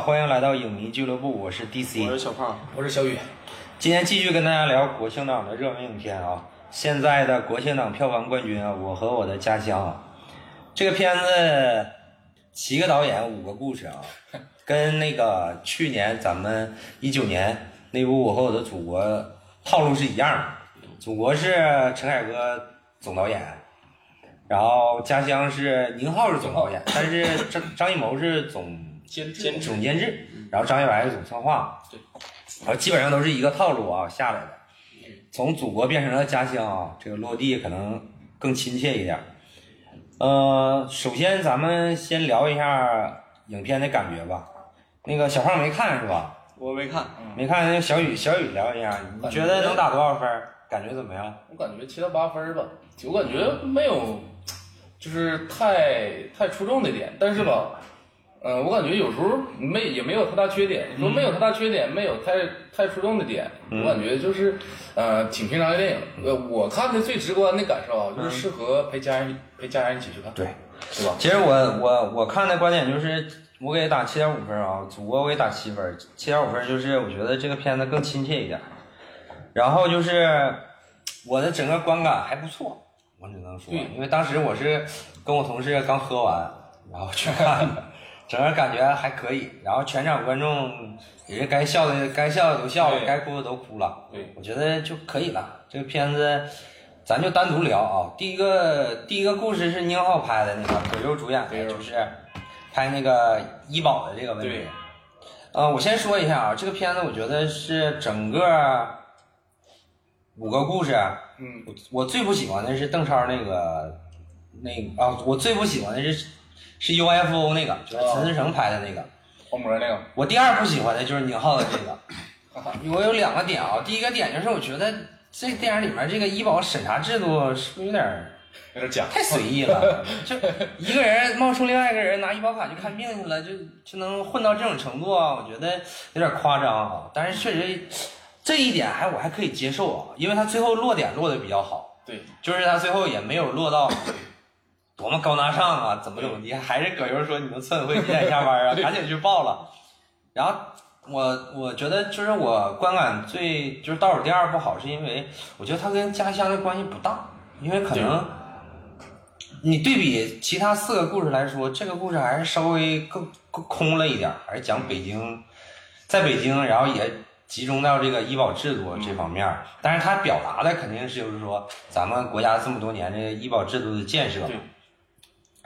好，欢迎来到影迷俱乐部，我是 DC，我是小胖，我是小雨。今天继续跟大家聊国庆档的热门影片啊。现在的国庆档票房冠军啊，《我和我的家乡》啊，这个片子七个导演五个故事啊，跟那个去年咱们一九年那部《我和我的祖国》套路是一样的。祖国是陈凯歌总导演，然后家乡是宁浩是总导演，但是张张艺谋是总监监制总监制，然后张一白是总策划，对，然后基本上都是一个套路啊下来的。从祖国变成了家乡啊，这个落地可能更亲切一点。呃，首先咱们先聊一下影片的感觉吧。那个小胖没看是吧？我没看，没看，那小雨小雨聊一下，你觉得能打多少分？感觉怎么样？我感觉七到八分吧，我感觉没有，就是太太出众的点，但是吧，嗯、我感觉有时候没也没有太大缺点。你说没有太大缺点，没有太太出众的点，我感觉就是呃挺平常的电影。呃，我看的最直观的感受啊，就是适合陪家人陪家人一起去看，对，对吧？其实我我我看的观点就是，我给打七点五分啊，祖国我给打七分，七点五分就是我觉得这个片子更亲切一点，然后就是我的整个观感还不错，我只能说，因为当时我是跟我同事刚喝完，然后去看的，整个感觉还可以，然后全场观众也是该笑的该笑的都笑了，该哭的都哭了，对我觉得就可以了。这个片子，咱就单独聊啊。第一个第一个故事是宁浩拍的那个，葛优主演的，就是拍那个医保的这个问题对。呃，我先说一下啊，这个片子我觉得是整个五个故事，嗯，我我最不喜欢的是邓超那个那个啊，我最不喜欢的是是 UFO 那个，就是陈思诚拍的那个。黄渤那个，我第二不喜欢的就是宁浩的这个。我有两个点啊，第一个点就是我觉得这电影里面这个医保审查制度是不是有点有点假，太随意了？就一个人冒充另外一个人拿医保卡去看病去了，就就能混到这种程度啊？我觉得有点夸张啊。但是确实这一点还我还可以接受啊，因为他最后落点落的比较好，对，就是他最后也没有落到多么高大上啊，怎么怎么地，还是葛优说你们村委会几点下班啊，赶紧去报了。然后我我觉得就是我观感最就是倒数第二不好，是因为我觉得他跟家乡的关系不大，因为可能你对比其他四个故事来说，这个故事还是稍微更更空了一点儿，还是讲北京，在北京，然后也集中到这个医保制度这方面儿，但是他表达的肯定是就是说咱们国家这么多年这个医保制度的建设，对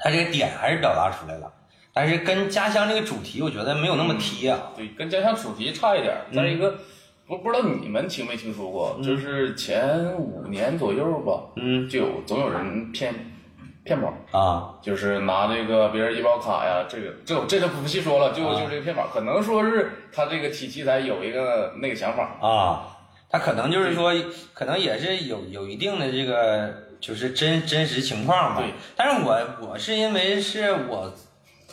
他这个点还是表达出来了，但是跟家乡这个主题我觉得没有那么贴啊。对，跟家乡主题差一点儿。再一个，不不知道你们听没听说过，就是前五年左右吧，嗯就有总有人骗骗保，啊，就是拿这个别人医保卡呀，这个这这就不细说了，就啊就这个骗保，可能说是他这个题题材有一个那个想法，啊，他可能就是说，可能也是有有一定的这个就是真真实情况吧对。但是我我是因为是我，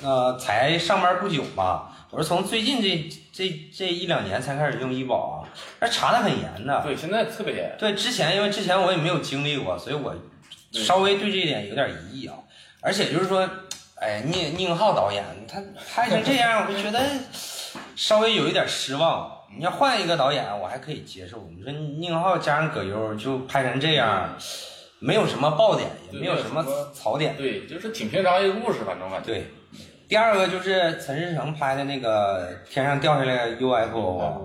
呃，才上班不久嘛，我是从最近这这这一两年才开始用医保啊，那查的很严的。对，现在特别严，对，之前因为之前我也没有经历过，所以我稍微对这一点有点疑义啊。而且就是说，哎，宁宁浩导演他拍成这样，我就觉得稍微有一点失望。你要换一个导演，我还可以接受。你说宁浩加上葛优就拍成这样，没有什么爆点，也没有什么槽点。对，就是挺平常一个故事，反正感觉。对，第二个就是陈思诚拍的那个天上掉下来的 UFO 啊，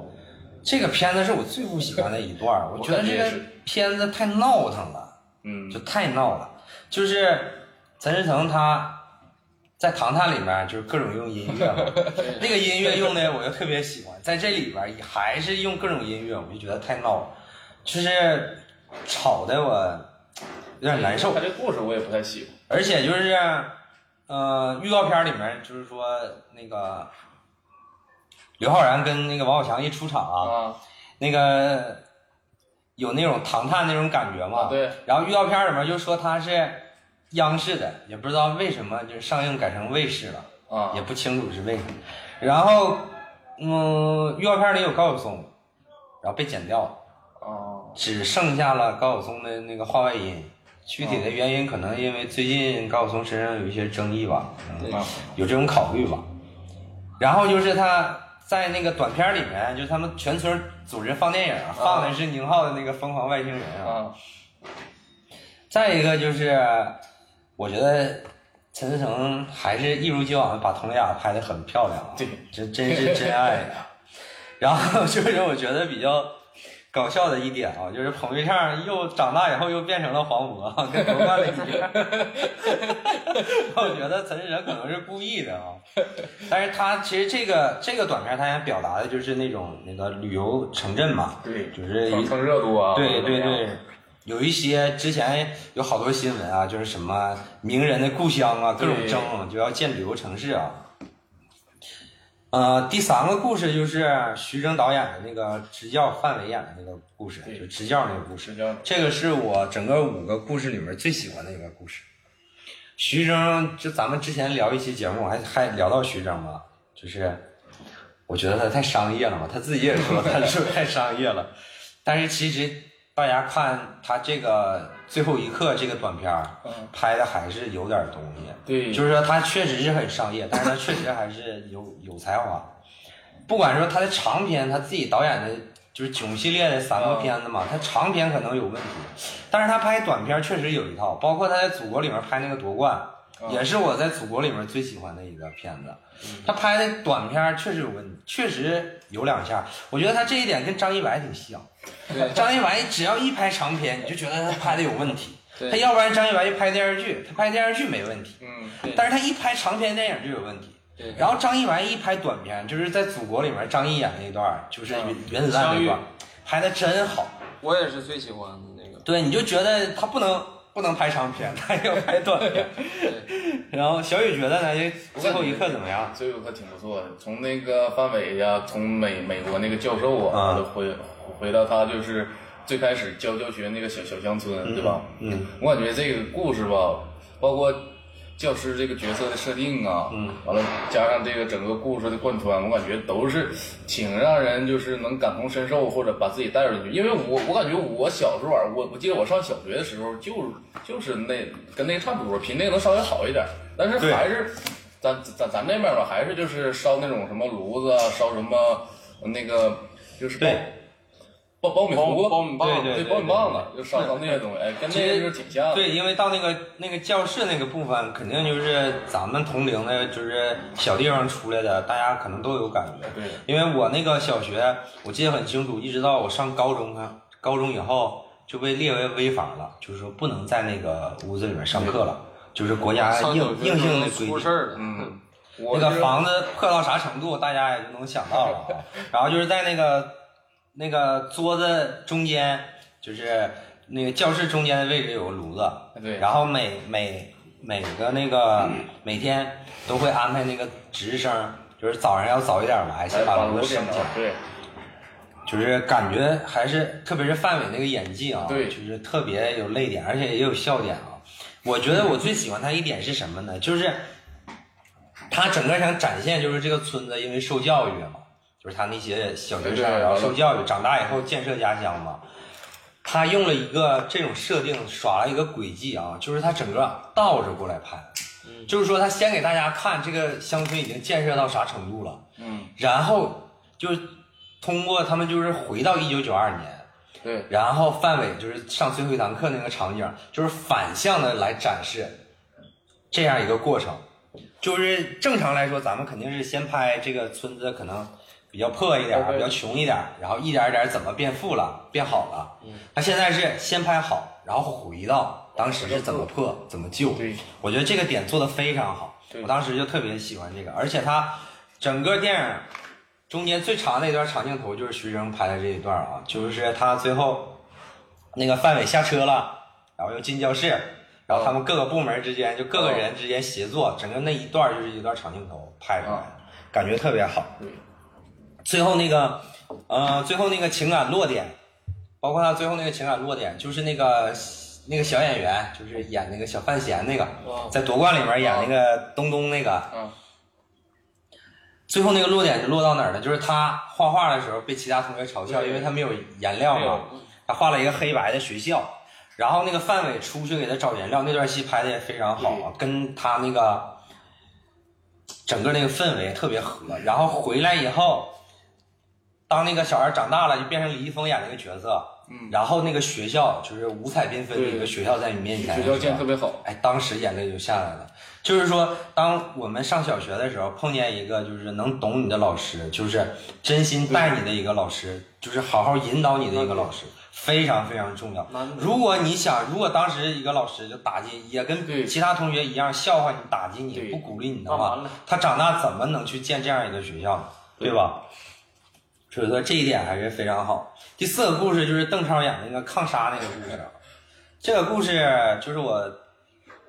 这个片子是我最不喜欢的一段儿，我觉得这个片子太闹腾了。嗯，就太闹了。就是陈思诚他在《唐探》里面就是各种用音乐嘛，那个音乐用的我就特别喜欢，在这里边也还是用各种音乐，我就觉得太闹了，就是吵的我有点难受他。这故事我也不太喜欢。而且就是，呃，预告片里面就是说那个刘昊然跟那个王宝强一出场啊，啊，那个有那种唐探那种感觉嘛。啊对。然后预告片里面就说他是央视的，也不知道为什么就是上映改成卫视了，啊也不清楚是为什么。然后，嗯，预告片里有高晓松，然后被剪掉了，哦，只剩下了高晓松的那个话外音。具体的原因可能因为最近高晓松身上有一些争议吧，有这种考虑吧。然后就是他在那个短片里面，就是他们全村组织放电影，放的是宁浩的那个《疯狂外星人》啊。啊，再一个就是，我觉得陈思诚还是一如既往的把佟丽娅拍的很漂亮啊，对，这真是真爱呀。然后就是我觉得比较搞笑的一点啊，就是彭昱畅又长大以后又变成了黄渤，啊 跟夺冠了一样。我觉得陈思诚可能是故意的啊，但是他其实这个这个短片他想表达的就是那种那个旅游城镇嘛，对，就是一蹭蹭热度啊，对对对，有一些之前有好多新闻啊，就是什么名人的故乡啊，各种争就要建旅游城市啊。呃，第三个故事就是徐峥导演的那个支教范伟演的那个故事，对就支教那个故事。这个是我整个五个故事里面最喜欢的一个故事。徐峥，就咱们之前聊一期节目，还还聊到徐峥嘛，就是我觉得他太商业了嘛，他自己也说他是太商业了。但是其实大家看他这个最后一刻这个短片儿嗯，拍的还是有点东西，对，就是说他确实是很商业，但是他确实还是有有才华。不管说他的长片，他自己导演的就是囧系列的三个片子嘛，他长片可能有问题，但是他拍短片确实有一套，包括他在祖国里面拍那个夺冠，嗯。也是我在祖国里面最喜欢的一个片子。他拍的短片确实有问题，确实有两下，我觉得他这一点跟张一白挺像。对张一白只要一拍长片，你就觉得他拍的有问题。对他要不然张一白就拍电视剧，他拍电视剧没问题，嗯，对但是他一拍长片电影就有问题。对，然后张一白一拍短片，就是在《祖国》里面张译演那段，就是原嗯原子弹那段，拍的真好。我也是最喜欢的那个。对，你就觉得他不能不能拍长片，他要拍短片。然后小雨觉得呢，最后一刻怎么样？最后一刻挺不错的。从那个范伟呀，从美美国那个教授啊，回回到他就是最开始教教学那个小小乡村，对吧？嗯，我感觉这个故事吧，包括教师这个角色的设定啊，嗯，完了加上这个整个故事的贯穿，我感觉都是挺让人就是能感同身受或者把自己带入进去。因为我我感觉我小时候玩，我我记得我上小学的时候就就是那跟那个差不多，比那个能稍微好一点，但是还是咱咱咱那边吧，还是就是烧那种什么炉子啊，烧什么那个就是对爆爆米糊，爆米棒，对对爆米棒子，就烧烧那些东西，哎，跟那个就是挺像的。对，因为到那个那个教室那个部分，肯定就是咱们同龄的，就是小地方出来的，大家可能都有感觉。对，因为我那个小学，我记得很清楚，一直到我上高中啊，高中以后就被列为违法了，就是说不能在那个屋子里面上课了，就是国家硬硬性的规定。出事儿了。嗯，那个房子破到啥程度，大家也就能想到了啊。然后就是在那个那个桌子中间，就是那个教室中间的位置有个炉子，对，然后每每每个那个每天都会安排那个值日生，就是早上要早一点来，先把炉子升起来。对，就是感觉还是，特别是范伟那个演技啊，对就是特别有泪点，而且也有笑点啊。我觉得我最喜欢他一点是什么呢？就是他整个想展现，就是这个村子因为受教育嘛，就是他那些小学生，然后受教育，长大以后建设家乡嘛。他用了一个这种设定，耍了一个诡计啊，就是他整个倒着过来拍，就是说他先给大家看这个乡村已经建设到啥程度了，嗯，然后就是通过他们就是回到一九九二年，对，然后范伟就是上最后一堂课那个场景，就是反向的来展示这样一个过程。就是正常来说，咱们肯定是先拍这个村子可能比较破一点儿，比较穷一点儿，然后一点儿一点儿怎么变富了、变好了。他现在是先拍好，然后回到当时是怎么破、怎么救。对，我觉得这个点做的非常好，对我当时就特别喜欢这个，而且他整个电影中间最长的一段长镜头就是徐峥拍的这一段啊，就是他最后那个范伟下车了，然后又进教室，然后他们各个部门之间就各个人之间协作，整个那一段就是一段长镜头拍出来的，感觉特别好。对，最后那个，呃，最后那个情感落点，包括他最后那个情感落点，就是那个那个小演员，就是演那个小范闲那个，哦。在夺冠里面演那个东东那个，嗯，最后那个落点就落到哪儿了？就是他画画的时候被其他同学嘲笑，因为他没有颜料嘛，他画了一个黑白的学校，然后那个范伟出去给他找颜料，那段戏拍的也非常好啊，跟他那个整个那个氛围特别合。然后回来以后，当那个小孩长大了，就变成李易峰演那个角色。嗯然后那个学校就是五彩缤纷的一个学校在你面前，学校建得特别好，哎，当时眼泪就下来了。就是说，当我们上小学的时候，碰见一个就是能懂你的老师，就是真心带你的一个老师，就是好好引导你的一个老师，非常非常重要。如果你想，如果当时一个老师就打击，也跟其他同学一样笑话你、打击你、不鼓励你的话，他长大怎么能去建这样一个学校呢？对吧？所以说这一点还是非常好。第四个故事就是邓超演的那个抗沙那个故事，这个故事就是我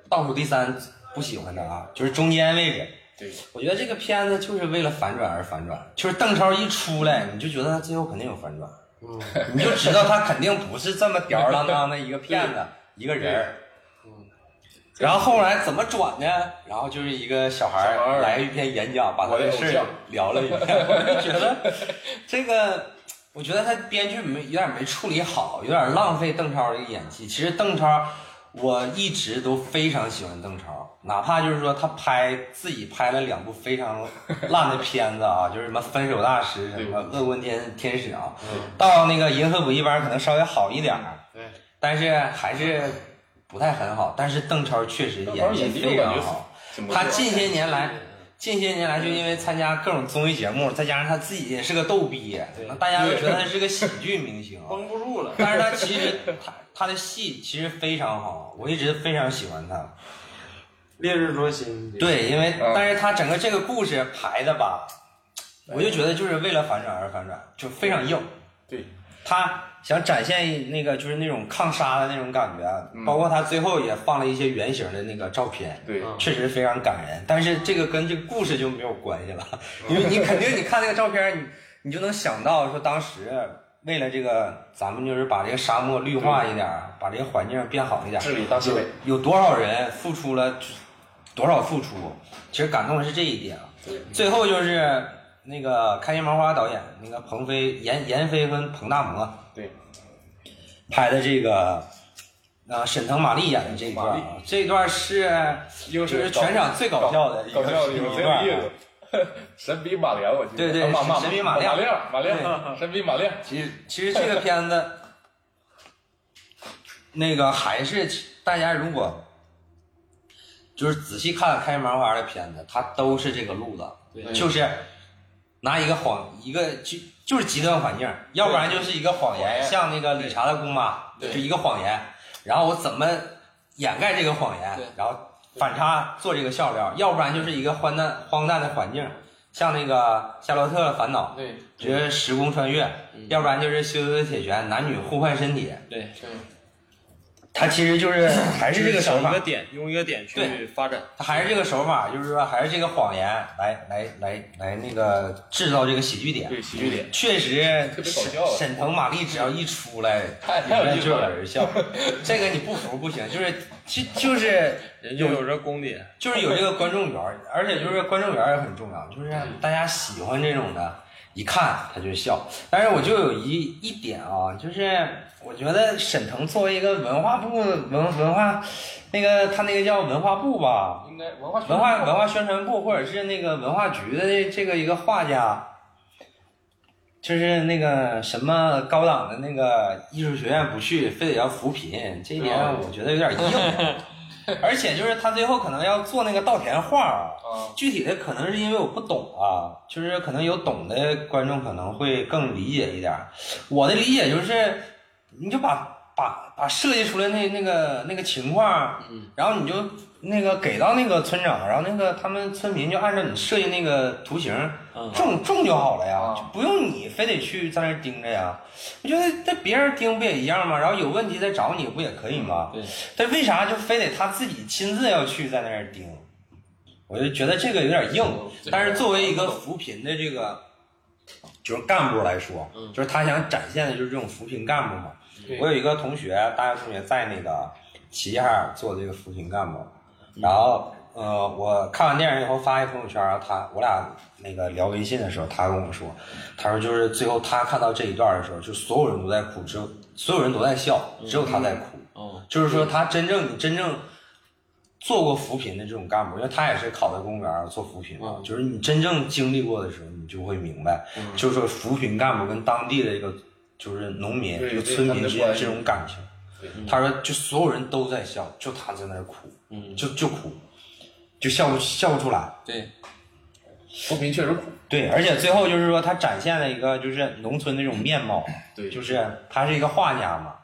倒数第三不喜欢的啊，就是中间位置。对，我觉得这个片子就是为了反转而反转，就是邓超一出来，你就觉得他最后肯定有反转，嗯，你就知道他肯定不是这么吊儿郎当的一个骗子，一个人儿。然后后来怎么转呢？然后就是一个小孩来一篇演讲，把他的事聊了一遍。我就觉得这个，我觉得他编剧没有点没处理好，有点浪费邓超的演技。其实邓超，我一直都非常喜欢邓超，哪怕就是说他拍自己拍了两部非常烂的片子啊，就是什么《分手大师》什么《恶棍天天使》啊，到那个《银河补习班》可能稍微好一点儿，对，但是还是不太很好。但是邓超确实演技非常好，他近些年来。近些年来，就因为参加各种综艺节目，再加上他自己也是个逗逼，那大家都觉得他是个喜剧明星啊。绷不住了。但是他其实他他的戏其实非常好，我一直非常喜欢他。烈日灼心，对，因为嗯但是他整个这个故事排的吧，我就觉得就是为了反转而反转，就非常硬。对，他想展现那个就是那种抗沙的那种感觉，嗯包括他最后也放了一些原型的那个照片，对，嗯确实非常感人。但是这个跟这个故事就没有关系了，因为你肯定你看那个照片，你你就能想到说当时为了这个，咱们就是把这个沙漠绿化一点，把这个环境变好一点，治理大西北，有多少人付出了多少付出？其实感动的是这一点最后就是那个开心麻花导演那个彭飞、闫闫飞跟彭大魔对，拍的这个，啊，沈腾、马丽演的这一段啊，这一段是就是全场最搞笑的一个段。神笔马良，我记得。对对神笔马亮马亮，马亮，神笔马亮。其实其实这个片子，那个还是大家如果就是仔细看开心麻花的片子，它都是这个路子，就是拿一个谎一个就就是极端环境，要不然就是一个谎言，像那个理查的姑妈，就一个谎言，然后我怎么掩盖这个谎言对，然后反差做这个笑料，要不然就是一个荒诞荒诞的环境，像那个《夏洛特烦恼》，对就是时空穿越，要不然就是修修铁拳，男女互换身体。对对，它其实就是 还是这个手法想一个，点，用一个点去对发展。他还是这个手法，就是说还是这个谎言来来来来那个制造这个喜剧点。对，喜剧点。确实，特别搞笑啊沈腾、马丽只要一出来，太里面就有人笑。这个你不服不行，就是就就是 人就有这功底，就是有这个观众缘，而且就是观众缘也很重要，就是大家喜欢这种的，一看他就笑。但是我就有一一点啊，就是我觉得沈腾作为一个文化部文文化，那个他那个叫文化部吧，应该文化文化文化宣传部或者是那个文化局的这个一个画家，就是那个什么高档的那个艺术学院不去，非得要扶贫，这一点我觉得有点硬。而且就是他最后可能要做那个稻田画啊，啊，具体的可能是因为我不懂啊，就是可能有懂的观众可能会更理解一点。我的理解就是，你就把把把设计出来那那个那个情况，然后你就那个给到那个村长，然后那个他们村民就按照你设计那个图形嗯种种就好了呀，啊就不用你非得去在那儿盯着呀。我觉得在别人盯不也一样吗？然后有问题再找你不也可以吗？对，但为啥就非得他自己亲自要去在那儿盯？我就觉得这个有点硬。但是作为一个扶贫的这个就是干部来说，嗯就是他想展现的就是这种扶贫干部嘛。我有一个同学，大学同学在那个齐齐哈尔做这个扶贫干部，嗯然后呃，我看完电影以后发一朋友圈，然后他我俩那个聊微信的时候，他跟我说，他说就是最后他看到这一段的时候，就所有人都在哭，只有所有人都在笑，只有他在哭。嗯，就是说他真正你真正做过扶贫的这种干部，因为他也是考到公务员做扶贫嘛，就是你真正经历过的时候，你就会明白，就是说扶贫干部跟当地的一个就是农民、对这个对他们的村民之间关系这种感情。他说，就所有人都在笑，就他在那儿哭，嗯就就哭，就笑不笑不出来。对，扶贫确实苦，对，而且最后就是说，他展现了一个就是农村那种面貌，对就是他是一个画家嘛，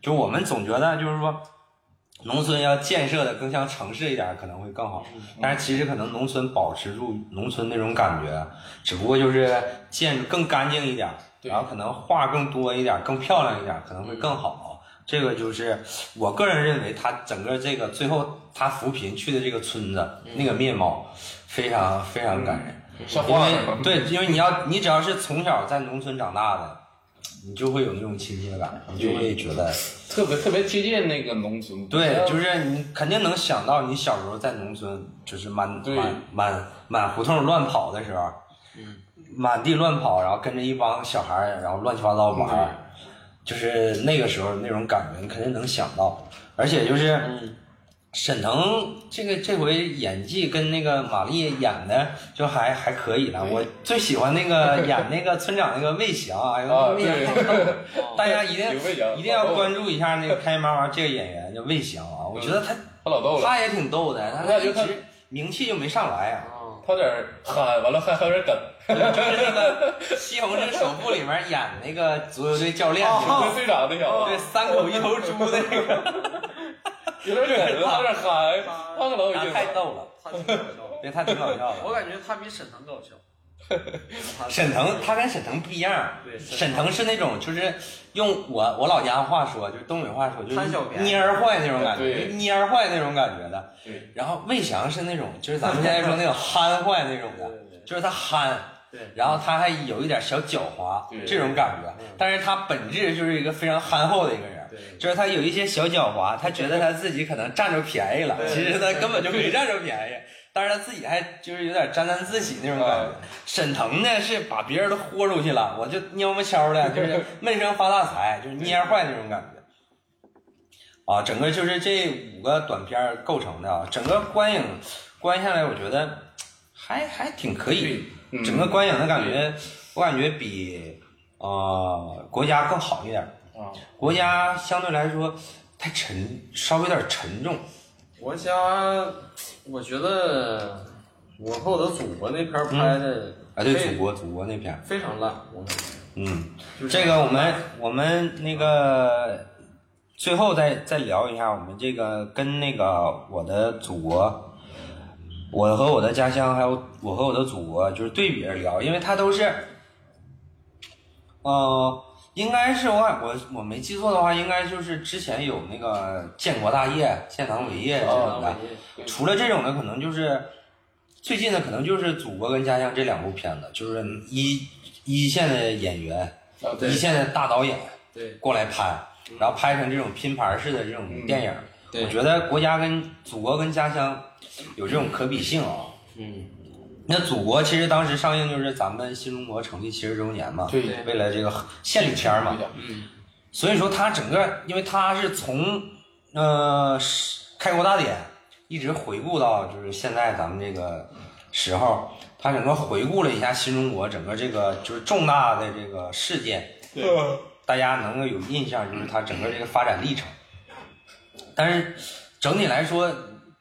就我们总觉得就是说，农村要建设的更像城市一点可能会更好，但是其实可能农村保持住农村那种感觉，只不过就是建筑更干净一点，对然后可能画更多一点，更漂亮一点，可能会更好。这个就是我个人认为，他整个这个最后他扶贫去的这个村子、那个面貌，非常非常感人。像因为对，因为你要你只要是从小在农村长大的，你就会有那种亲切感，你就会觉得，特别特别贴近那个农村。对，就是你肯定能想到你小时候在农村，就是满满满满胡同乱跑的时候，嗯，满地乱跑，然后跟着一帮小孩，然后乱七八糟玩儿，就是那个时候那种感觉，你肯定能想到，而且就是。沈腾这个这回演技跟那个马丽演的就还还可以了，我最喜欢那个 演那个村长那个魏翔，哎呦，大家一定一定要关注一下那个开心麻花这个演员叫魏翔啊，我觉得他他老逗了，他也挺逗的，他他一直名气就没上来啊，他有点儿憨，完了还还有点梗，就是那个《西红柿首富》里面演那个足球队教练足球队队长那小对，三口一头猪那个，有点梗，他有点憨，他可老有他劲了。太逗了，他挺搞笑的对他挺搞笑的。我感觉他比沈腾搞笑。他沈腾他跟沈腾不一样，对沈腾是那种就是用我我老家话说，就是东北话说，就是蔫儿坏那种感觉，就蔫儿坏那种感觉的。对，然后魏翔是那种，就是咱们现在说那种 憨坏那种的，就是他憨，对然后他还有一点小狡猾对这种感觉，但是他本质就是一个非常憨厚的一个人。对就是他有一些小狡猾，他觉得他自己可能占着便宜了，对其实他根本就没占着便宜，但是他自己还就是有点沾沾自喜那种感觉。沈腾呢是把别人都豁出去了，我就蔫不悄的，就是 闷声发大财，就是蔫坏那种感觉。啊，整个就是这五个短片构成的啊，整个观影观下来，我觉得还还挺可以。嗯整个观影的感觉，我感觉比呃国家更好一点儿。啊，国家相对来说太沉，稍微有点沉重。国家，我觉得我和我的祖国那片儿拍的啊，对，非祖国祖国那片，非常烂，嗯，就是。这个我们我们那个最后再再聊一下，我们这个跟那个我的祖国，我和我的家乡，还有我和我的祖国，就是对比着聊，因为它都是，呃，应该是我我我没记错的话，应该就是之前有那个建国大业、建党伟业这种的。除了这种的，可能就是最近的，可能就是《祖国》跟《家乡》这两部片子，就是一一线的演员、一线的大导演过来拍，然后拍成这种拼盘式的这种电影。我觉得国家跟祖国跟家乡有这种可比性啊。嗯，那祖国其实当时上映就是咱们新中国成立七十周年嘛，对为了这个献礼片嘛，嗯，所以说它整个，因为它是从呃开国大典一直回顾到就是现在咱们这个时候，它整个回顾了一下新中国整个这个就是重大的这个事件，对大家能够有印象，就是它整个这个发展历程。但是整体来说，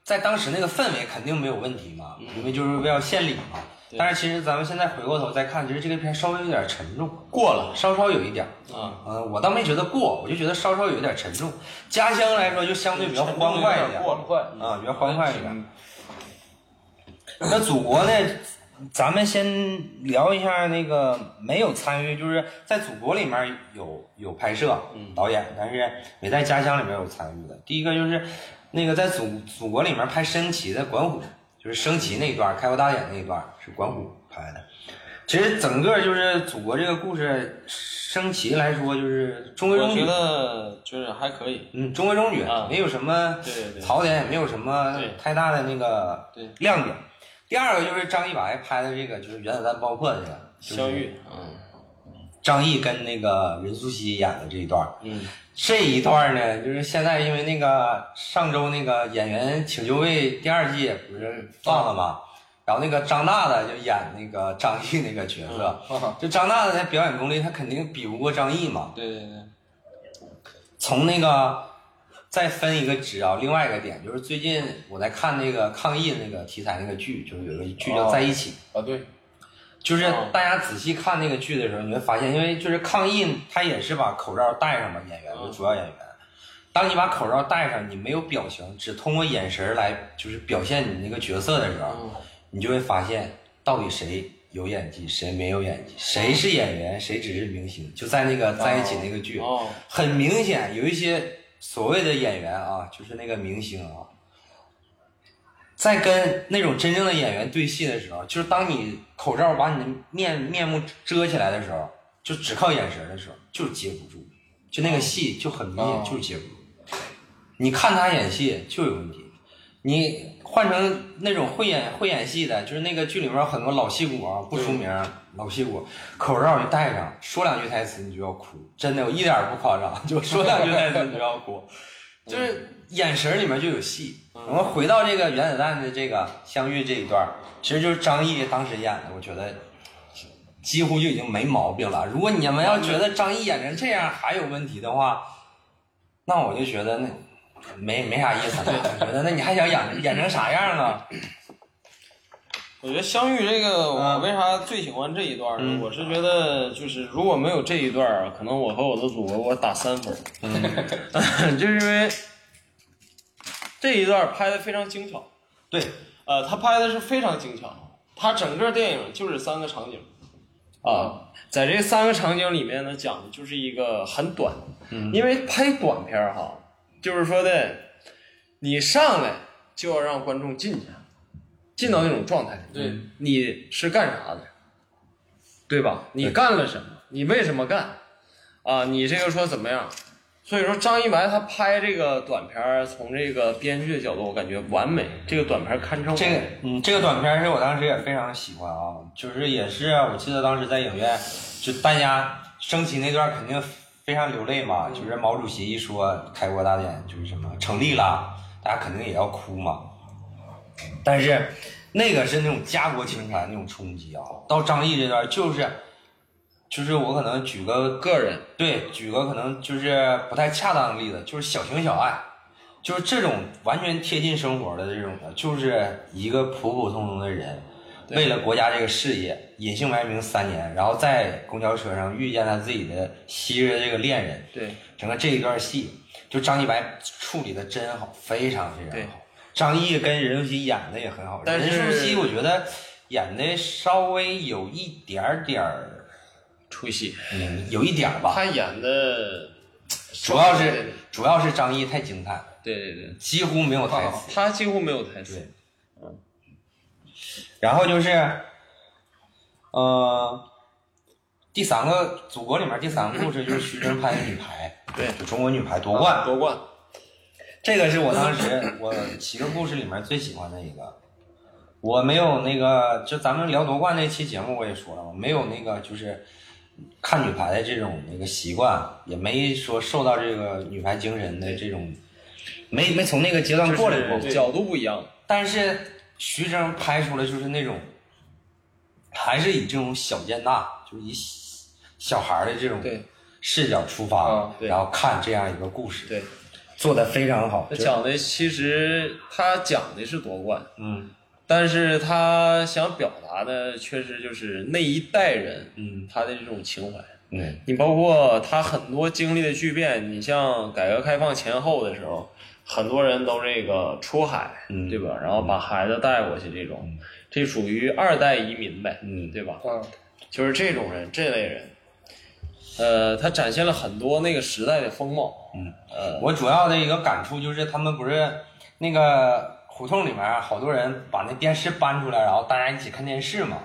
在当时那个氛围肯定没有问题嘛，因为就是为了献礼嘛。但是其实咱们现在回过头再看，其实这个片稍微有点沉重，过了，稍稍有一点。啊，嗯，我倒没觉得过，我就觉得稍稍有一点沉重。家乡来说就相对比较欢快一点，过了快，啊，比较欢快一点。嗯 那祖国呢？咱们先聊一下那个没有参与，就是在祖国里面有有拍摄导演，但是没在家乡里面有参与的。第一个就是那个在祖祖国里面拍升旗的管虎，就是升旗那一段，开国大典那一段是管虎拍的。其实整个就是祖国这个故事升旗来说，就是中规中矩我觉，得就是还可以。嗯，中规中矩，啊没有什么对对对槽点，也没有什么对太大的那个对亮点。第二个就是张一白拍的这个，就是原子弹爆破的这个就是肖玉，嗯，张译跟那个任素汐演的这一段。嗯，这一段呢，就是现在因为那个上周那个演员请就位第二季不是放了吗？然后那个张大大就演那个张译那个角色，啊就张大大在表演功力他肯定比不过张译嘛。对对对，从那个再分一个值啊，另外一个点就是最近我在看那个抗疫那个题材那个剧，就是有个剧叫《在一起》。啊，对，就是哦大家仔细看那个剧的时候，你会发现，因为就是抗疫，他也是把口罩戴上嘛，演员嗯。就主要演员。当你把口罩戴上，你没有表情，只通过眼神来就是表现你那个角色的时候，嗯。你就会发现到底谁有演技，谁没有演技，谁是演员，谁只是明星。就在那个在一起那个剧，哦，很明显有一些所谓的演员啊，就是那个明星啊，在跟那种真正的演员对戏的时候，就是当你口罩把你的面面目遮起来的时候，就只靠眼神的时候，就是接不住，就那个戏就很明显，就是接不住。你看他演戏就有问题，你换成那种会演会演戏的，就是那个剧里面很多老戏骨啊，不出名，老戏骨，口罩一戴上，说两句台词你就要哭，真的，我一点不夸张，就说两句台词你就要哭，就是眼神里面就有戏。我们回到这个原子弹的这个相遇这一段，其实就是张译当时演的，我觉得几乎就已经没毛病了。如果你们要觉得张译演成这样还有问题的话，那我就觉得那没没啥意思了。我觉得那你还想演演成啥样呢？我觉得相遇这个，我嗯为啥最喜欢这一段呢？嗯我是觉得就是如果没有这一段，可能我和我的祖国我打三分，嗯，就是因为这一段拍的非常精巧。对，呃，他拍的是非常精巧，他整个电影就是三个场景，啊，在这三个场景里面呢，讲的就是一个很短，嗯因为拍短片儿哈，就是说的，你上来就要让观众进去，进到那种状态里，对，你是干啥的，对吧？你干了什么？你为什么干？啊，你这个说怎么样？所以说张一白他拍这个短片儿，从这个编剧的角度，我感觉完美。这个短片儿堪称这个嗯，这个短片是我当时也非常喜欢啊，就是也是我记得当时在影院，就大家升旗那段肯定非常流泪嘛，就是毛主席一说开国大典就是什么成立了，大家肯定也要哭嘛。但是那个是那种家国情怀那种冲击啊，到张译这段就是，就是我可能举个个人，对，举个可能就是不太恰当的例子，就是小情小爱，就是这种完全贴近生活的这种的，就是一个普普通通的人，为了国家这个事业隐姓埋名三年，然后在公交车上遇见他自己的昔日的这个恋人，对整个这一段戏，就张一白处理的真好，非常非常好。张译跟任素汐演的也很好，但是任素汐我觉得演的稍微有一点点儿，出戏，嗯，有一点儿吧。他演的主要是主要是张译太精彩了，对对对，几乎没有台词。他几乎没有台词对。然后就是，呃，第三个祖国里面第三个故事就是徐峥拍的女排，对就中国女排夺冠，夺冠，这个是我当时我七个故事里面最喜欢的一个。我没有那个，就咱们聊夺冠那期节目我也说了我，没有那个就是看女排的这种那个习惯，也没说受到这个女排精神的这种，没没从那个阶段过来过。角度不一样。但是徐峥拍出来就是那种，还是以这种小见大，就是以小孩的这种视角出发，然后看这样一个故事，对，做的非常好。他讲的其实他讲的是夺冠，嗯但是他想表达的确实就是那一代人嗯。他的这种情怀。嗯。你包括他很多经历的巨变，你像改革开放前后的时候，很多人都这个出海，嗯。对吧？然后把孩子带过去，这种，这属于二代移民呗，嗯。对吧？嗯，就是这种人，这类人，呃，他展现了很多那个时代的风貌，嗯，呃，我主要的一个感触就是他们不是那个胡同里面好多人把那电视搬出来，然后大家一起看电视嘛。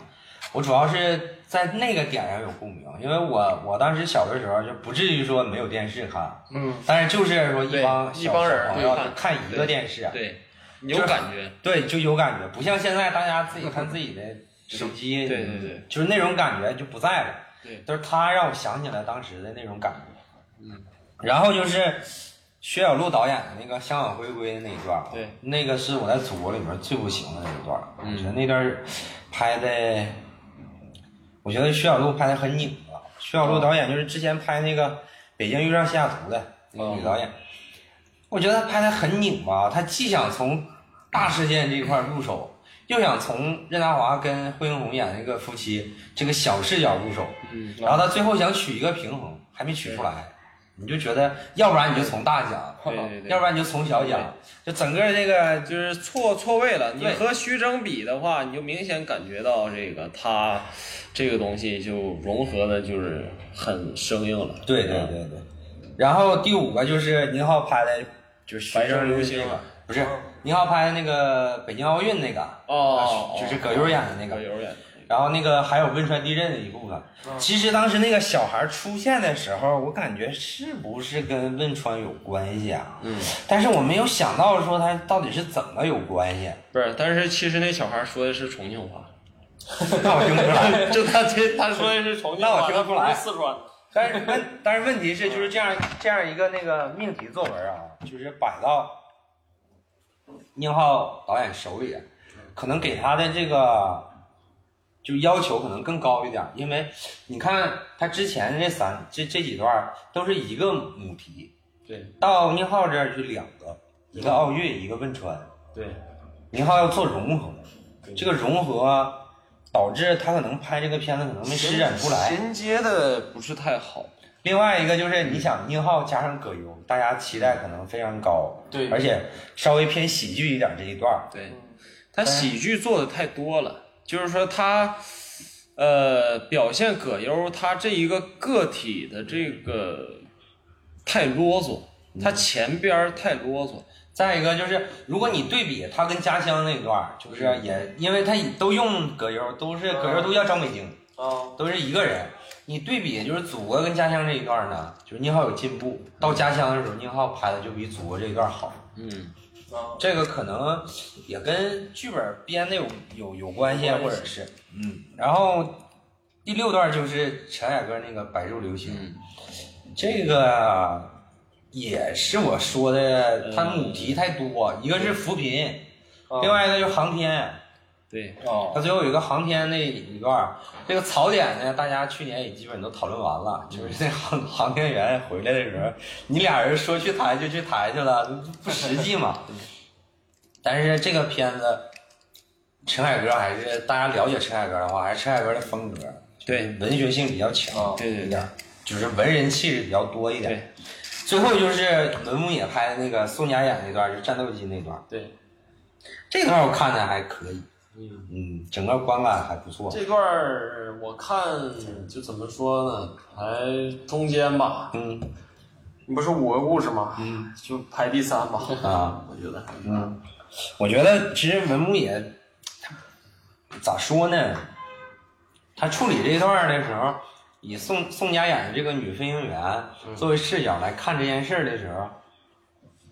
我主要是在那个点上有共鸣，因为我我当时小的时候就不至于说没有电视看，嗯，但是就是说一帮小一帮人小朋友看一个电视，对，有感觉，对，就有感觉，不像现在大家自己看自己的手机，对对对，就是那种感觉就不在了。对，就是他让我想起来当时的那种感觉。嗯，然后就是薛晓路导演的那个香港回归的那一段，对，那个是我在祖国里面最不行的那一段嗯，我觉得那段拍的，我觉得薛晓路拍的很拧巴。薛晓路导演就是之前拍那个《北京遇上西雅图》的那个女导演，我觉得他拍的很拧巴，他既想从大事件这一块入手，又想从任达华跟惠英红演那个夫妻这个小视角入手，嗯，然后他最后想取一个平衡，还没取出来，你就觉得要不然你就从大讲，对对对要不然你就从小讲，就整个这个就是错错位了。你和徐峥比的话，你就明显感觉到这个他这个东西就融合的就是很生硬了。对对对对。然后第五个就是宁浩拍的，就是白日流星星不是宁浩拍的那个北京奥运那个，哦，就是葛优演的那个葛优演的然后那个还有汶川地震的一部分。其实当时那个小孩出现的时候，我感觉是不是跟汶川有关系啊？嗯，但是我没有想到说他到底是怎么有关系，不是，但是其实那小孩说的是重庆话，那我听不出来。就他这他说的是重庆那我听不出来四川。但是问，但是问题是，就是这样这样一个那个命题作文啊，就是摆到宁浩导演手里，可能给他的这个就要求可能更高一点，因为你看他之前这三这这几段都是一个母题，对。到宁浩这儿就两个，一个奥运，一个汶川，对，宁浩要做融合，这个融合导致他可能拍这个片子可能没施展出来。衔接的不是太好。另外一个就是你想宁浩加上葛优，大家期待可能非常高，对。而且稍微偏喜剧一点这一段，对，他喜剧做的太多了，就是说他，呃，表现葛优他这一个个体的这个太啰嗦，他前边儿太啰嗦。再一个就是，如果你对比他跟家乡那一段，就是也因为他都用葛优，都是葛优都叫张北京，啊，都是一个人。你对比就是祖国跟家乡这一段呢，就是宁浩有进步，到家乡的时候宁浩拍的就比祖国这一段好。嗯，啊，这个可能也跟剧本编的有有有关系，或者是嗯，然后第六段就是陈凯歌那个《白昼流星》，嗯。这个也是我说的，它母题太多，一个是扶贫，啊另外一个就是航天，对，哦。它最后有一个航天那一段儿，这个槽点呢，大家去年也基本都讨论完了，就是那航航天员回来的时候，你俩人说去抬就去抬去了，不实际嘛。但是这个片子，陈凯歌还是大家了解陈凯歌的话，还是陈凯歌的风格，对，文学性比较强，对对一点，就是文人气质比较多一点。对。最后就是文牧野拍的那个宋佳演那段，就战斗机那段，对，这段我看的还可以，嗯，整个观感还不错。这段儿我看就怎么说呢，还中间吧，嗯不是五个故事吗？嗯就排第三吧，啊，我觉得。嗯，我觉得其实文牧野，他咋说呢？他处理这段的时候，以宋宋佳演的这个女飞行员作为视角来看这件事的时候，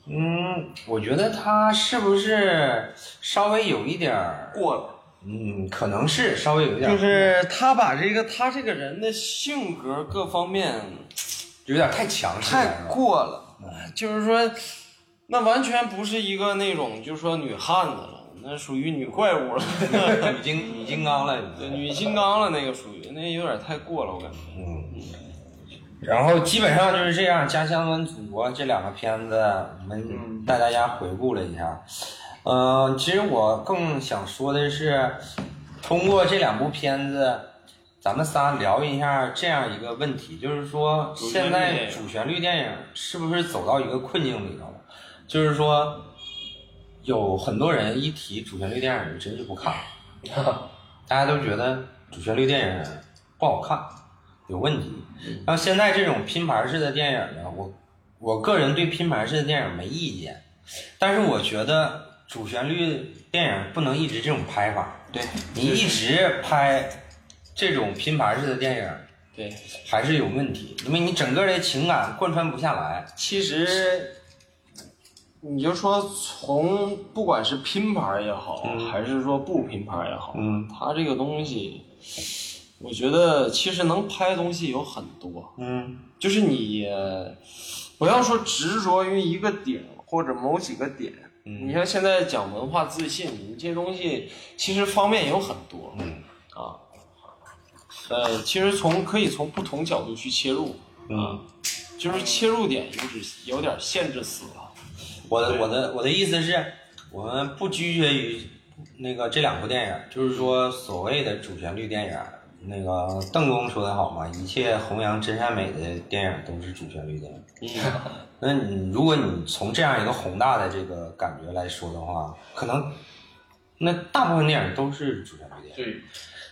嗯，我觉得他是不是稍微有一点儿，过了，嗯，可能是稍微有一点儿，就是他把这个他这个人的性格各方面有点太强势了，太过了，就是说，那完全不是一个那种就是说女汉子了，那属于女怪物了，女金女金刚了，对女金刚了，那个属于那有点太过了，我感觉。嗯，然后基本上就是这样，《家乡跟祖国》这两个片子，我们带大家回顾了一下。嗯、其实我更想说的是，通过这两部片子，咱们仨聊一下这样一个问题，就是说现在主旋律电影是不是走到一个困境里头了？就是说，有很多人一提主旋律电影，真是不看。大家都觉得主旋律电影不好看，有问题。然后现在这种拼盘式的电影呢，我我个人对拼盘式的电影没意见，但是我觉得主旋律电影不能一直这种拍法。对你一直拍这种拼盘式的电影对，还是有问题，因为你整个的情感贯穿不下来。其实你就说从不管是拼盘也好，嗯还是说不拼盘也好，嗯它这个东西，我觉得其实能拍的东西有很多，嗯就是你呃不要说执着于一个点或者某几个点。嗯你像现在讲文化自信，你这些东西其实方面有很多。嗯啊，呃，其实从可以从不同角度去切入，嗯，就是切入点有点有点限制死了。我的我的我的意思是，我们不拘结于那个这两部电影，就是说所谓的主旋律电影。那个邓公说的好嘛，一切弘扬真善美的电影都是主旋律电影。嗯，那你如果你从这样一个宏大的这个感觉来说的话，可能那大部分电影都是主旋律电影。对，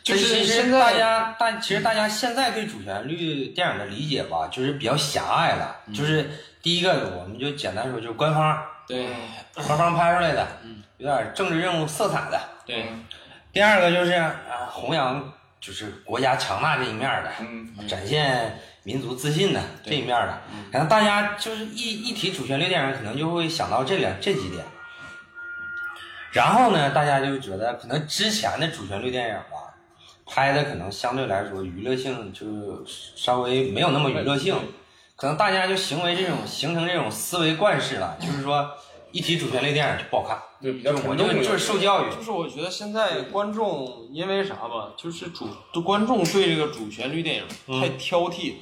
就是其实现在大家大其实大家现在对主旋律电影的理解吧，就是比较狭隘了。就是第一个，我们就简单说，就是官方对官方拍出来的，有点政治任务色彩的。对，第二个就是啊，弘扬就是国家强大这一面的，嗯展现民族自信的这一面的。可能大家就是一一提主旋律电影，可能就会想到这两这几点。然后呢，大家就觉得可能之前的主旋律电影吧，拍的可能相对来说娱乐性就稍微没有那么娱乐性，可能大家就行为这种形成这种思维惯式了，就是说一提主旋律电影就不好看，对，比较就我就就是受教育，就是我觉得现在观众因为啥吧，就是主观众对这个主旋律电影太挑剔了。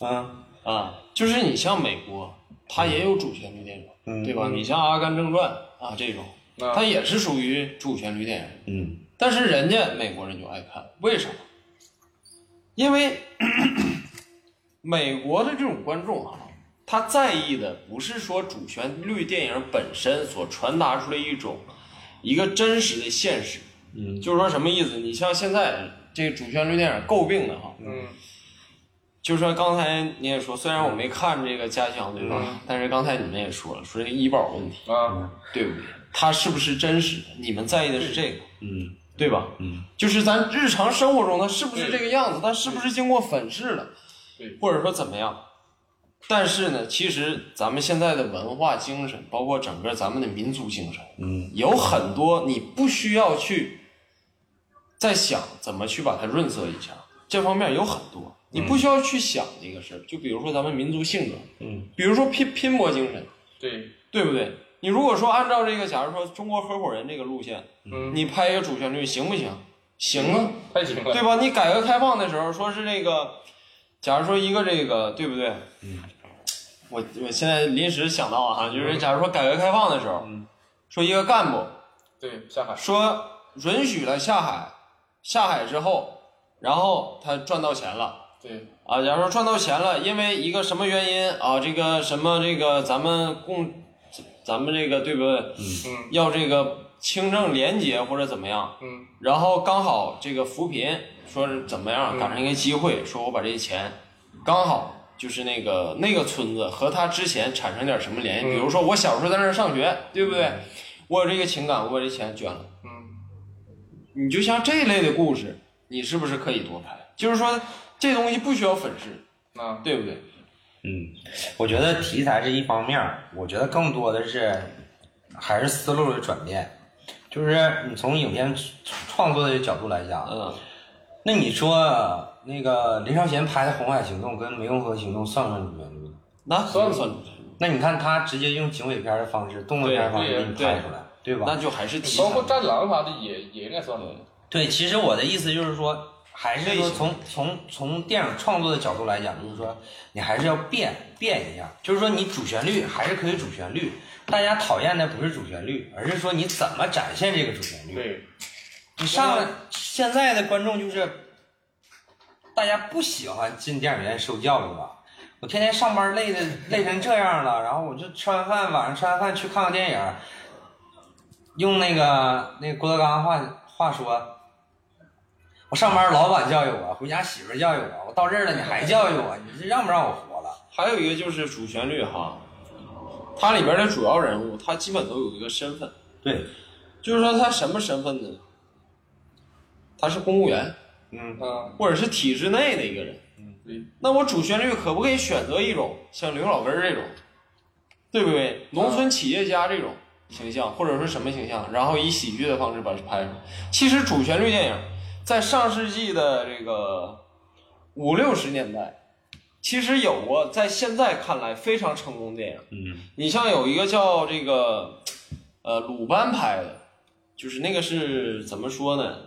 嗯啊，就是你像美国，它也有主旋律电影，嗯对吧？你像《阿甘正传》啊这种，啊它也是属于主旋律电影，嗯但是人家美国人就爱看，为什么？因为 美国的这种观众啊，他在意的不是说主旋律电影本身所传达出来一种一个真实的现实，嗯就是说什么意思？你像现在这个主旋律电影诟病的哈，嗯就说刚才你也说，虽然我没看这个家乡，对吧？嗯但是刚才你们也说了，说这个医保问题，啊，对不对？它是不是真实的？你们在意的是这个，嗯对吧？嗯就是咱日常生活中它是不是这个样子？它是不是经过粉饰了？对或者说怎么样？但是呢，其实咱们现在的文化精神，包括整个咱们的民族精神，嗯有很多你不需要去再想怎么去把它润色一下，这方面有很多，你不需要去想的一个事儿。就比如说咱们民族性格，嗯比如说拼拼搏精神，对，对不对？你如果说按照这个，假如说中国合伙人这个路线，嗯，你拍一个主旋律行不行？行啊，太行了，对吧？你改革开放的时候说是这个，假如说一个这个，对不对？嗯，我我现在临时想到啊，就是假如说改革开放的时候，说一个干部对，下海，说允许了下海，下海之后，然后他赚到钱了。对，啊，假如说赚到钱了，因为一个什么原因啊，这个什么这个咱们共，咱们这个对不对？嗯。要这个清正廉洁或者怎么样，嗯。然后刚好这个扶贫说是怎么样嗯。赶上一个机会，说我把这些钱刚好就是那个那个村子和他之前产生点什么联系，嗯比如说我小时候在那儿上学，对不对？我有这个情感，我把这钱捐了。嗯，你就像这类的故事，你是不是可以多拍？就是说这东西不需要粉饰，啊对不对？嗯，我觉得题材是一方面，我觉得更多的是还是思路的转变，就是你从影片创作的角度来讲，嗯，那你说那个林超贤拍的《红海行动》跟《湄公河行动》算不算主旋律？那算不算了，那你看他直接用警匪片的方式、动作片的方式对给你拍出来，对吧？那就还是题材包。括战狼啥的也也应该算了，对，其实我的意思就是说，还是说从从从电影创作的角度来讲，就是说你还是要变变一下，就是说你主旋律还是可以主旋律，大家讨厌的不是主旋律，而是说你怎么展现这个主旋律。对，你上来现在的观众就是，大家不喜欢进电影院受教育吧？我天天上班累的 累成这样了，然后我就吃完饭，晚上吃完饭去看个电影，用那个那个郭德纲话话说，我上班老板教育我，回家媳妇教育我，我到这儿了你还教育我，你这让不让我活了？还有一个就是主旋律哈，它里边的主要人物，他基本都有一个身份，对，就是说他什么身份呢？他是公务员，嗯啊，或者是体制内的一个人。嗯，那我主旋律可不可以选择一种像刘老根儿这种，对不对？农村企业家这种形象，或者说什么形象，然后以喜剧的方式把它拍出来。其实主旋律电影在上世纪的这个五六十年代，其实有过在现在看来非常成功的电影。嗯你像有一个叫这个呃鲁班拍的，就是那个是怎么说呢？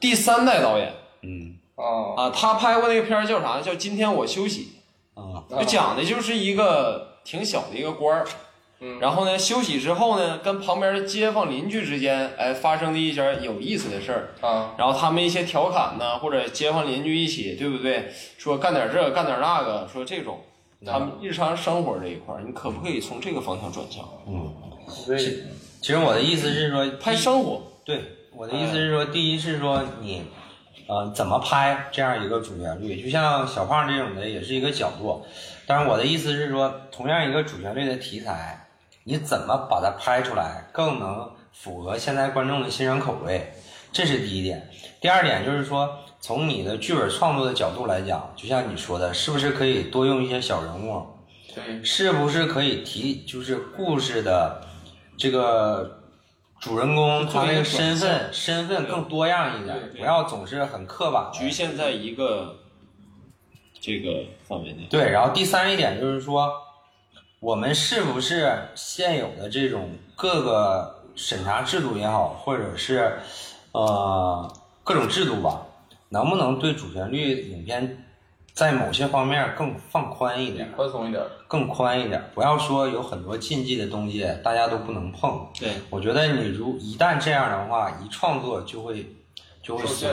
第三代导演嗯啊啊，他拍过那个片儿叫啥？叫《今天我休息啊》，就讲的就是一个挺小的一个官儿，嗯然后呢休息之后呢，跟旁边的街坊邻居之间哎发生的一些有意思的事儿。啊然后他们一些调侃呢，或者街坊邻居一起，对不对？说干点这，干点那个，说这种，他们日常生活这一块儿，你可不可以从这个方向转向？嗯，对其实我的意思是说，拍生活，对，我的意思是说，第一是说你，呃，怎么拍这样一个主旋律，就像小胖这种的也是一个角度，但是我的意思是说，同样一个主旋律的题材，你怎么把它拍出来，更能符合现在观众的欣赏口味，这是第一点。第二点就是说，从你的剧本创作的角度来讲，就像你说的，是不是可以多用一些小人物？对是不是可以提，就是故事的这个主人公他那个身份身份更多样一点不要总是很刻板局限在一个这个范围内。对，然后第三一点就是说，我们是不是现有的这种各个审查制度也好，或者是呃各种制度吧，能不能对主旋律影片在某些方面更放宽一点？宽松一点。更宽一点，不要说有很多禁忌的东西大家都不能碰。对，我觉得你如一旦这样的话，一创作就会就会死。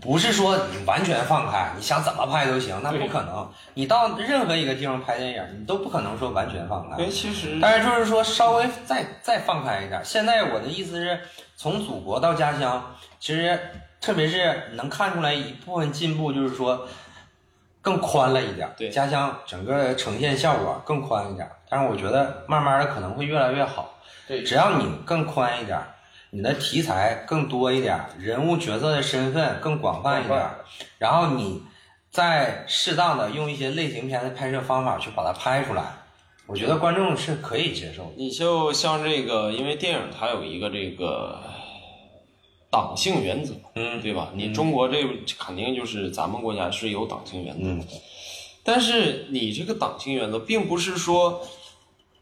不是说你完全放开，你想怎么拍都行，那不可能。你到任何一个地方拍电影，你都不可能说完全放开。哎，其实但是就是说稍微再再放开一点。现在我的意思是从祖国到家乡，其实特别是能看出来一部分进步，就是说更宽了一点。对家乡整个呈现效果更宽一点。但是我觉得慢慢的可能会越来越好。对只要你更宽一点，你的题材更多一点，人物角色的身份更广泛一点然后你再适当的用一些类型片的拍摄方法去把它拍出来，我觉得观众是可以接受的。你就像这个，因为电影它有一个这个党性原则，嗯对吧？你中国这肯定就是咱们国家是有党性原则的，嗯但是你这个党性原则并不是说，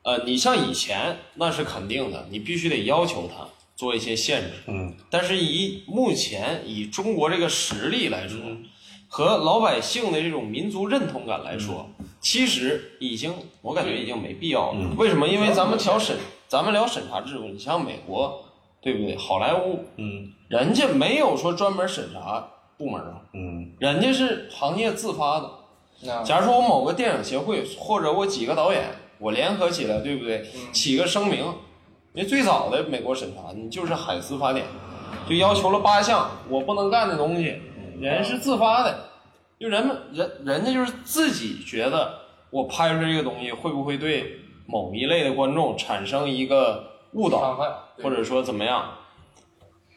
呃，你像以前那是肯定的，你必须得要求他做一些限制。嗯但是以目前以中国这个实力来说，嗯和老百姓的这种民族认同感来说，嗯其实已经我感觉已经没必要了。嗯为什么？因为咱们调审，咱们聊审查制度，你像美国，对不对？好莱坞，嗯人家没有说专门审查部门啊，嗯人家是行业自发的。假如说我某个电影协会或者我几个导演，我联合起来，对不对？起个声明，因为最早的美国审查，你就是海斯法典，就要求了八项我不能干的东西，人是自发的，就人们人人家就是自己觉得我拍出这个东西会不会对某一类的观众产生一个误导，或者说怎么样？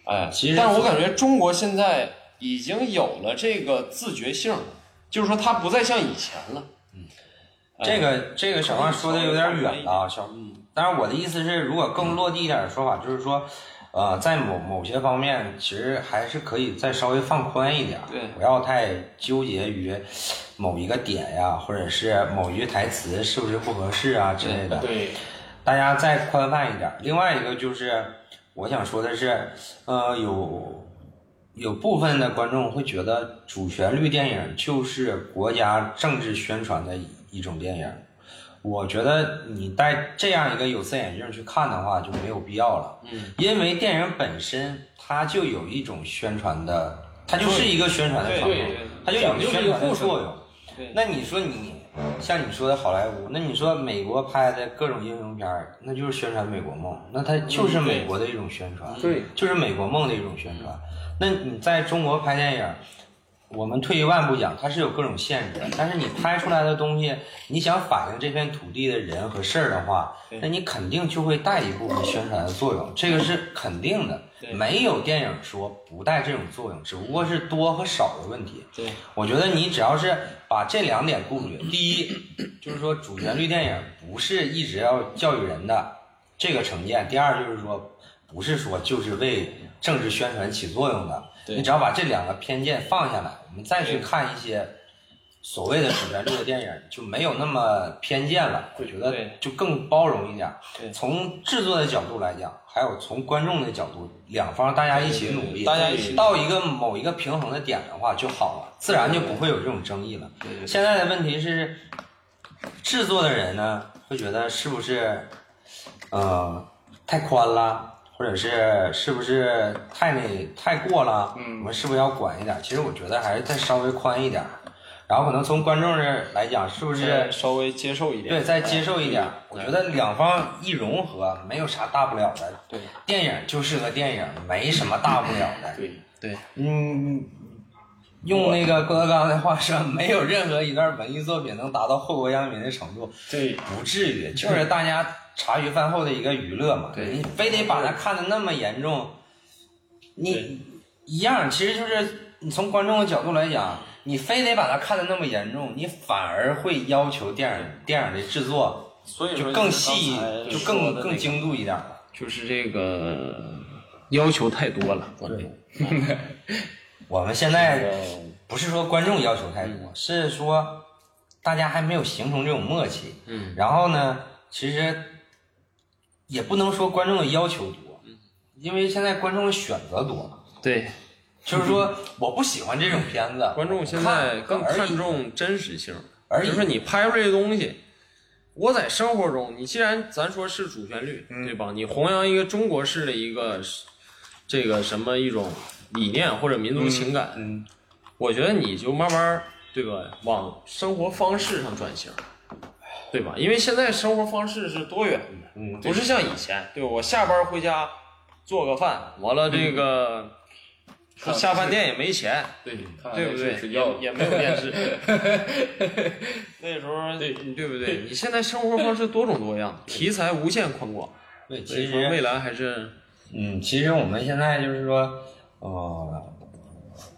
哎，其实但是我感觉中国现在已经有了这个自觉性，就是说它不再像以前了。嗯这个这个小胖说的有点远了啊，小，但是我的意思是，如果更落地一点的说法，就是说，呃，在某某些方面，其实还是可以再稍微放宽一点，对不要太纠结于某一个点呀，或者是某一句台词是不是不合适啊之类的。对大家再宽泛一点。另外一个就是，我想说的是，呃，有有部分的观众会觉得主旋律电影就是国家政治宣传的一一种电影。我觉得你戴这样一个有色眼镜去看的话就没有必要了，嗯，因为电影本身它就有一种宣传的，它就是一个宣传的对方面，它就有宣传的作用。对那你说你像你说的好莱坞，那你说美国拍的各种英雄片儿，那就是宣传美国梦，那它就是美国的一种宣传，对就是美国梦的一种宣传。那你在中国拍电影，我们退一万步讲，它是有各种限制的，但是你拍出来的东西，你想反映这片土地的人和事儿的话，那你肯定就会带一部分宣传的作用，这个是肯定的对。没有电影说不带这种作用，只不过是多和少的问题。对，我觉得你只要是把这两点顾虑，第一就是说主旋律电影不是一直要教育人的这个成见；第二就是说不是说就是为政治宣传起作用的。对。你只要把这两个偏见放下来，我们再去看一些所谓的主旋律的电影，就没有那么偏见了。我觉得对。就更包容一点。对。从制作的角度来讲，还有从观众的角度，两方大家一起努力，大家一起到一个某一个平衡的点的话就好了，自然就不会有这种争议了。现在的问题是，制作的人呢会觉得是不是，呃，太宽了，或者是是不是太那太过了？嗯我们是不是要管一点？其实我觉得还是再稍微宽一点。然后可能从观众这来讲，是不是稍微接受一点。对再接受一点？我觉得两方一融合，没有啥大不了的。对电影就是个电影，没什么大不了的。对，对嗯，用那个郭德纲的话说，没有任何一段文艺作品能达到祸国殃民的程度，对，不至于，就是大家茶余饭后的一个娱乐嘛。对你非得把它看得那么严重，你一样，其实就是你从观众的角度来讲，你非得把它看得那么严重，你反而会要求电影电影的制作所以就更细就更更精度一点了。就是这个要求太多了，观众。我们现在不是说观众要求太多，是说大家还没有形成这种默契。嗯，然后呢，其实也不能说观众的要求多，因为现在观众的选择多，对，就是说我不喜欢这种片子，观众现在更看重真实性，而就是你拍出这些东西，我在生活中，你既然咱说是主旋律，对吧？你弘扬一个中国式的一个这个什么一种理念或者民族情感，嗯，我觉得你就慢慢对吧，往生活方式上转型，对吧？因为现在生活方式是多元的，嗯不是像以前，对？我下班回家做个饭，完了这个、说下饭店也没钱，对，对不对？也也没有电视。那时候对对不对？你现在生活方式多种多样，题材无限宽广，对，其实说未来还是嗯，其实我们现在就是说，呃，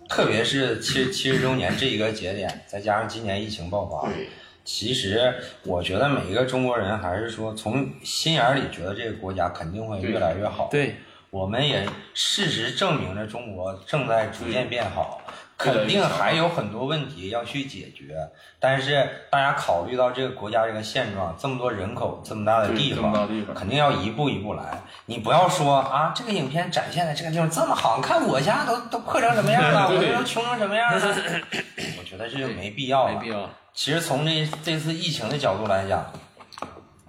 特别是七七十周年这一个节点，再加上今年疫情爆发，对，其实我觉得每一个中国人还是说从心眼里觉得这个国家肯定会越来越好。对我们也事实证明着中国正在逐渐变好，肯定还有很多问题要去解决。但是大家考虑到这个国家这个现状，这么多人口，这么大的地方，地方肯定要一步一步来。你不要说啊，这个影片展现的这个地方这么好，你看我家都都破成什么样了，我对这都穷成什么样了。我觉得这就没必要了。没必要。其实从这这次疫情的角度来讲，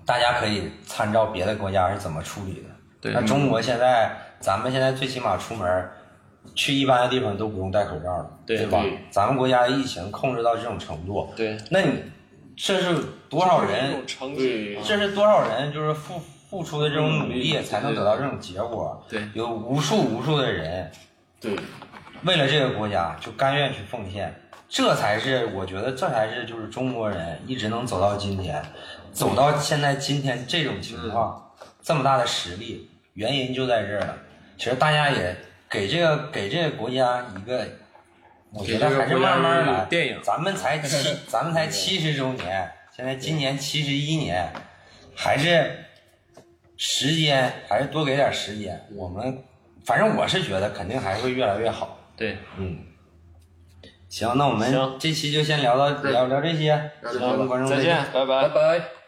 大家可以参照别的国家是怎么处理的。对那中国现在，咱们现在最起码出门去一般的地方都不用戴口罩了，对吧对？咱们国家的疫情控制到这种程度，对，那你这是多少这是一人这是多少人就是付付出的这种努力，嗯才能得到这种结果？对有无数无数的人对，为了这个国家就甘愿去奉献，这才是我觉得这才是就是中国人一直能走到今天，走到现在今天这种情况，这么大的实力，原因就在这儿了。其实大家也给这个给这个国家一个，我觉得还是慢慢来。电影咱们才 七，咱们才七十周年，现在今年七十一年，还是时间还是多给点时间。我们反正我是觉得肯定还会越来越好。对，嗯，行，那我们这期就先聊到聊聊这些，聊这些跟观众再再见，拜拜拜。拜。